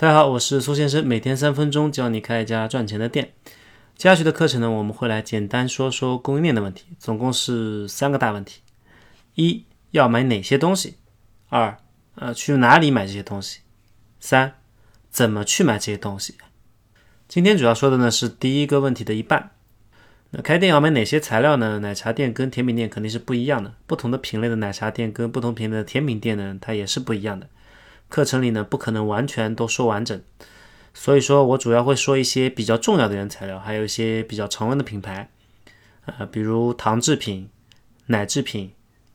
大家好，我是苏先生，每天三分钟教你开一家赚钱的店。接下去的课程呢，我们会来简单说说供应链的问题，总共是三个大问题：一要买哪些东西；二呃去哪里买这些东西；三怎么去买这些东西。今天主要说的呢是第一个问题的一半。那开店要买哪些材料呢？奶茶店跟甜品店肯定是不一样的，不同的品类的奶茶店跟不同品类的甜品店呢，它也是不一样的。课程里呢不可能完全都说完整，所以说我主要会说一些比较重要的原材料，还有一些比较常用的品牌，呃，比如糖制品、奶制品、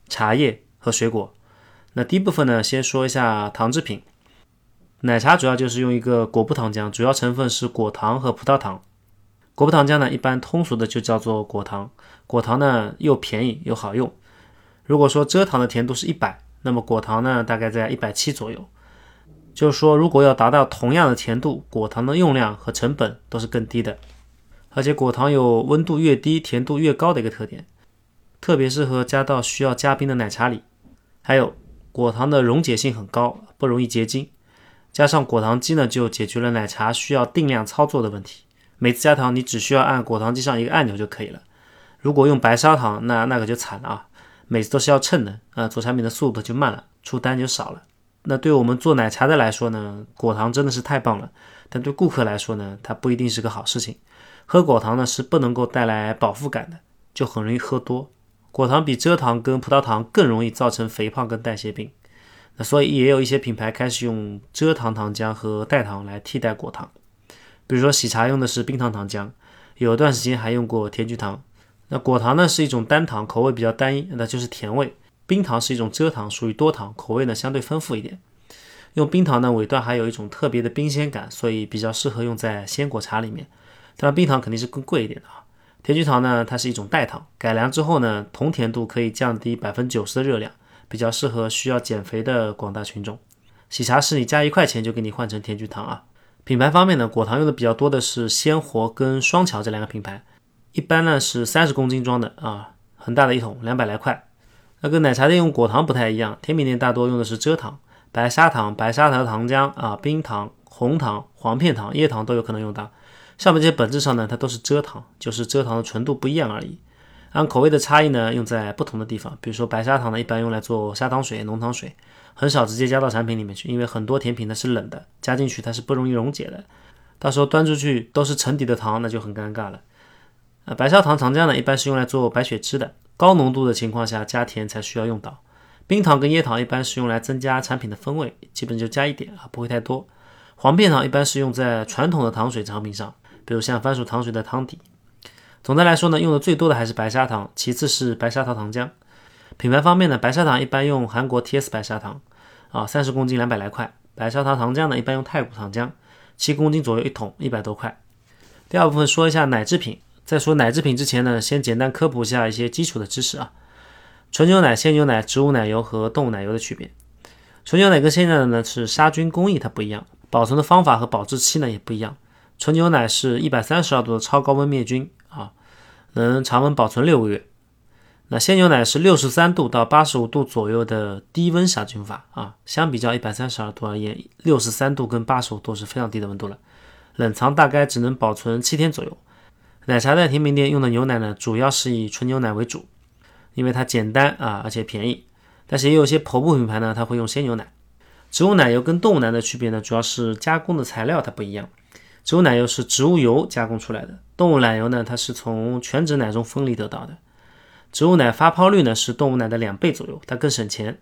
茶叶和水果。那第一部分呢，先说一下糖制品。奶茶主要就是用一个果葡糖浆，主要成分是果糖和葡萄糖。果葡糖浆呢，一般通俗的就叫做果糖。果糖呢又便宜又好用。如果说蔗糖的甜度是一百，那么果糖呢大概在一百七左右。就是说，如果要达到同样的甜度，果糖的用量和成本都是更低的。而且果糖有温度越低，甜度越高的一个特点，特别适合加到需要加冰的奶茶里。还有果糖的溶解性很高，不容易结晶。加上果糖机呢，就解决了奶茶需要定量操作的问题。每次加糖，你只需要按果糖机上一个按钮就可以了。如果用白砂糖，那那可就惨了啊！每次都是要称的啊，做产品的速度就慢了，出单就少了。那对我们做奶茶的来说呢，果糖真的是太棒了。但对顾客来说呢，它不一定是个好事情。喝果糖呢是不能够带来饱腹感的，就很容易喝多。果糖比蔗糖跟葡萄糖更容易造成肥胖跟代谢病。那所以也有一些品牌开始用蔗糖糖浆和代糖来替代果糖。比如说喜茶用的是冰糖糖浆，有一段时间还用过甜菊糖。那果糖呢是一种单糖，口味比较单一，那就是甜味。冰糖是一种蔗糖，属于多糖，口味呢相对丰富一点。用冰糖呢，尾段还有一种特别的冰鲜感，所以比较适合用在鲜果茶里面。当然，冰糖肯定是更贵一点的啊。甜菊糖呢，它是一种代糖，改良之后呢，同甜度可以降低百分之九十的热量，比较适合需要减肥的广大群众。喜茶是你加一块钱就给你换成甜菊糖啊。品牌方面呢，果糖用的比较多的是鲜活跟双桥这两个品牌，一般呢是三十公斤装的啊，很大的一桶，两百来块。那跟奶茶店用果糖不太一样，甜品店大多用的是蔗糖、白砂糖、白砂糖糖浆啊、冰糖、红糖、黄片糖、椰糖都有可能用到。上面这些本质上呢，它都是蔗糖，就是蔗糖的纯度不一样而已。按口味的差异呢，用在不同的地方。比如说白砂糖呢，一般用来做砂糖水、浓糖水，很少直接加到产品里面去，因为很多甜品呢是冷的，加进去它是不容易溶解的，到时候端出去都是沉底的糖，那就很尴尬了。呃，白砂糖糖浆呢，一般是用来做白雪芝的。高浓度的情况下加甜才需要用到，冰糖跟椰糖一般是用来增加产品的风味，基本就加一点啊，不会太多。黄片糖一般是用在传统的糖水产品上，比如像番薯糖水的汤底。总的来说呢，用的最多的还是白砂糖，其次是白砂糖糖浆。品牌方面呢，白砂糖一般用韩国 TS 白砂糖，啊，三十公斤两百来块。白砂糖糖浆呢，一般用太古糖浆，七公斤左右一桶，一百多块。第二部分说一下奶制品。在说奶制品之前呢，先简单科普一下一些基础的知识啊。纯牛奶、鲜牛奶、植物奶油和动物奶油的区别。纯牛奶跟鲜牛奶呢是杀菌工艺它不一样，保存的方法和保质期呢也不一样。纯牛奶是一百三十二度的超高温灭菌啊，能常温保存六个月。那鲜牛奶是六十三度到八十五度左右的低温杀菌法啊，相比较一百三十二度而言，六十三度跟八十五度是非常低的温度了，冷藏大概只能保存七天左右。奶茶店、甜品店用的牛奶呢，主要是以纯牛奶为主，因为它简单啊，而且便宜。但是也有些头部品牌呢，它会用鲜牛奶。植物奶油跟动物奶的区别呢，主要是加工的材料它不一样。植物奶油是植物油加工出来的，动物奶油呢，它是从全脂奶中分离得到的。植物奶发泡率呢是动物奶的两倍左右，它更省钱，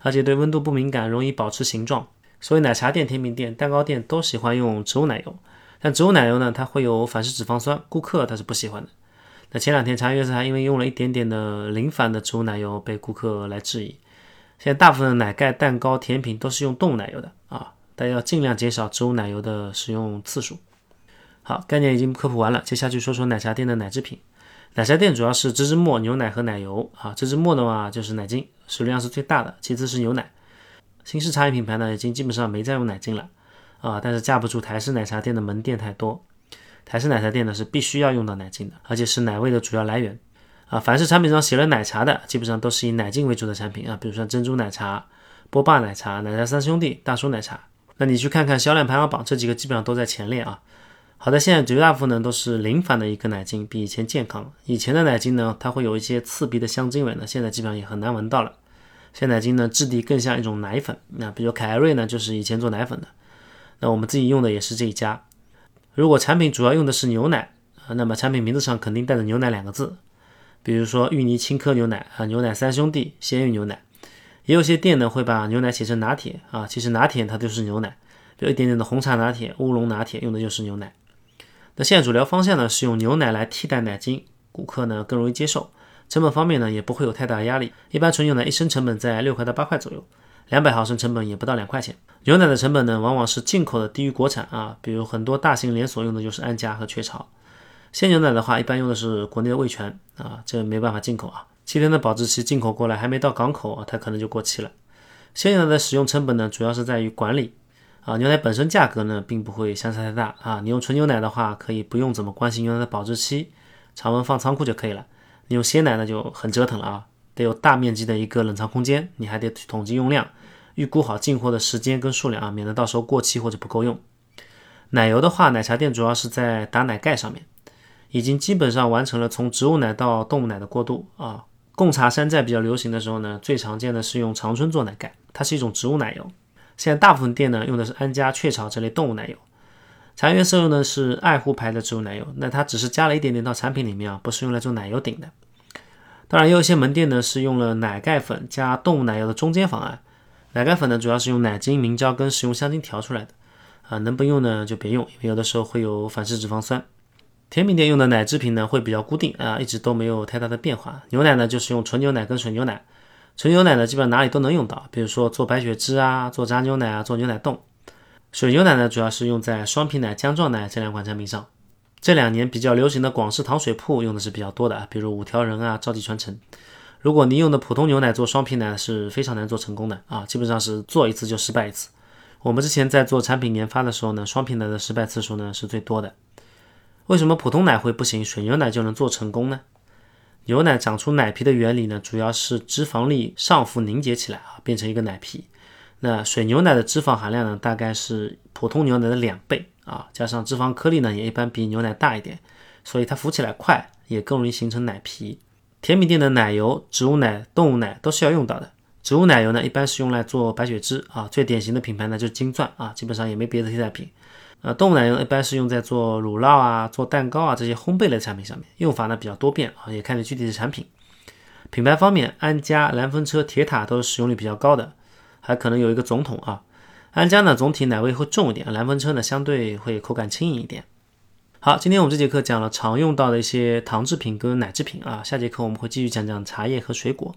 而且对温度不敏感，容易保持形状。所以奶茶店、甜品店、蛋糕店都喜欢用植物奶油。但植物奶油呢，它会有反式脂肪酸，顾客他是不喜欢的。那前两天茶颜悦色还因为用了一点点的零反的植物奶油被顾客来质疑。现在大部分的奶盖、蛋糕、甜品都是用动物奶油的啊，大家要尽量减少植物奶油的使用次数。好，概念已经科普完了，接下去说说奶茶店的奶制品。奶茶店主要是芝芝沫、牛奶和奶油啊。芝芝沫的话就是奶精，使用量是最大的，其次是牛奶。新式茶饮品牌呢，已经基本上没再用奶精了。啊，但是架不住台式奶茶店的门店太多。台式奶茶店呢是必须要用到奶精的，而且是奶味的主要来源。啊，凡是产品上写了奶茶的，基本上都是以奶精为主的产品啊，比如说珍珠奶茶、波霸奶茶、奶茶三兄弟、大叔奶茶。那你去看看销量排行榜，这几个基本上都在前列啊。好的，现在绝大部分呢都是零反的一个奶精，比以前健康。以前的奶精呢，它会有一些刺鼻的香精味呢，现在基本上也很难闻到了。现在奶精呢质地更像一种奶粉，那比如凯瑞呢就是以前做奶粉的，那我们自己用的也是这一家。如果产品主要用的是牛奶，那么产品名字上肯定带着牛奶两个字，比如说芋泥青稞牛奶啊，牛奶三兄弟，鲜芋牛奶。也有些店呢会把牛奶写成拿铁啊，其实拿铁它就是牛奶，有一点点的红茶拿铁、乌龙拿铁用的就是牛奶。那现在主流方向呢是用牛奶来替代奶精，顾客呢更容易接受，成本方面呢也不会有太大压力。一般纯牛奶一升成本在六块到八块左右，两百毫升成本也不到两块钱。牛奶的成本呢往往是进口的低于国产啊，比如很多大型连锁用的就是安佳和雀巢。鲜牛奶的话一般用的是国内的味全啊，这没办法进口啊，七天的保质期进口过来还没到港口啊，它可能就过期了。鲜牛奶的使用成本呢主要是在于管理。啊，牛奶本身价格呢，并不会相差太大啊。你用纯牛奶的话，可以不用怎么关心牛奶的保质期，常温放仓库就可以了。你用鲜奶呢，就很折腾了啊，得有大面积的一个冷藏空间，你还得统计用量，预估好进货的时间跟数量啊，免得到时候过期或者不够用。奶油的话，奶茶店主要是在打奶盖上面，已经基本上完成了从植物奶到动物奶的过渡啊。贡茶山寨比较流行的时候呢，最常见的是用长春做奶盖，它是一种植物奶油。现在大部分店呢用的是安佳、雀巢这类动物奶油，茶颜色用的是爱护牌的植物奶油，那它只是加了一点点到产品里面啊，不是用来做奶油顶的。当然，也有一些门店呢是用了奶盖粉加动物奶油的中间方案。奶盖粉呢主要是用奶精、明胶跟食用香精调出来的，啊，能不用呢就别用，因为有的时候会有反式脂肪酸。甜品店用的奶制品呢会比较固定啊，一直都没有太大的变化。牛奶呢就是用纯牛奶跟水牛奶。纯牛奶呢，基本上哪里都能用到，比如说做白雪汁啊，做炸牛奶啊，做牛奶冻。水牛奶呢，主要是用在双皮奶、姜撞奶这两款产品上。这两年比较流行的广式糖水铺用的是比较多的，比如五条人啊、赵记传承。如果您用的普通牛奶做双皮奶是非常难做成功的啊，基本上是做一次就失败一次。我们之前在做产品研发的时候呢，双皮奶的失败次数呢是最多的。为什么普通奶会不行，水牛奶就能做成功呢？牛奶长出奶皮的原理呢，主要是脂肪粒上浮凝结起来啊，变成一个奶皮。那水牛奶的脂肪含量呢，大概是普通牛奶的两倍啊，加上脂肪颗粒呢，也一般比牛奶大一点，所以它浮起来快，也更容易形成奶皮。甜品店的奶油、植物奶、动物奶都是要用到的。植物奶油呢，一般是用来做白雪汁啊，最典型的品牌呢就是金钻啊，基本上也没别的替代品。呃，动物奶油一般是用在做乳酪啊、做蛋糕啊这些烘焙类产品上面，用法呢比较多变啊，也看你具体的产品。品牌方面，安佳、蓝风车、铁塔都是使用率比较高的，还可能有一个总统啊。安佳呢总体奶味会重一点，蓝风车呢相对会口感轻盈一点。好，今天我们这节课讲了常用到的一些糖制品跟奶制品啊，下节课我们会继续讲讲茶叶和水果。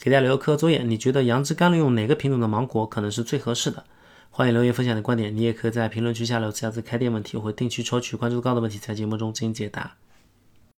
给大家留个课作业，你觉得杨枝甘露用哪个品种的芒果可能是最合适的？欢迎留言分享你的观点，你也可以在评论区下留下自开店问题，我会定期抽取关注高的问题，在节目中进行解答。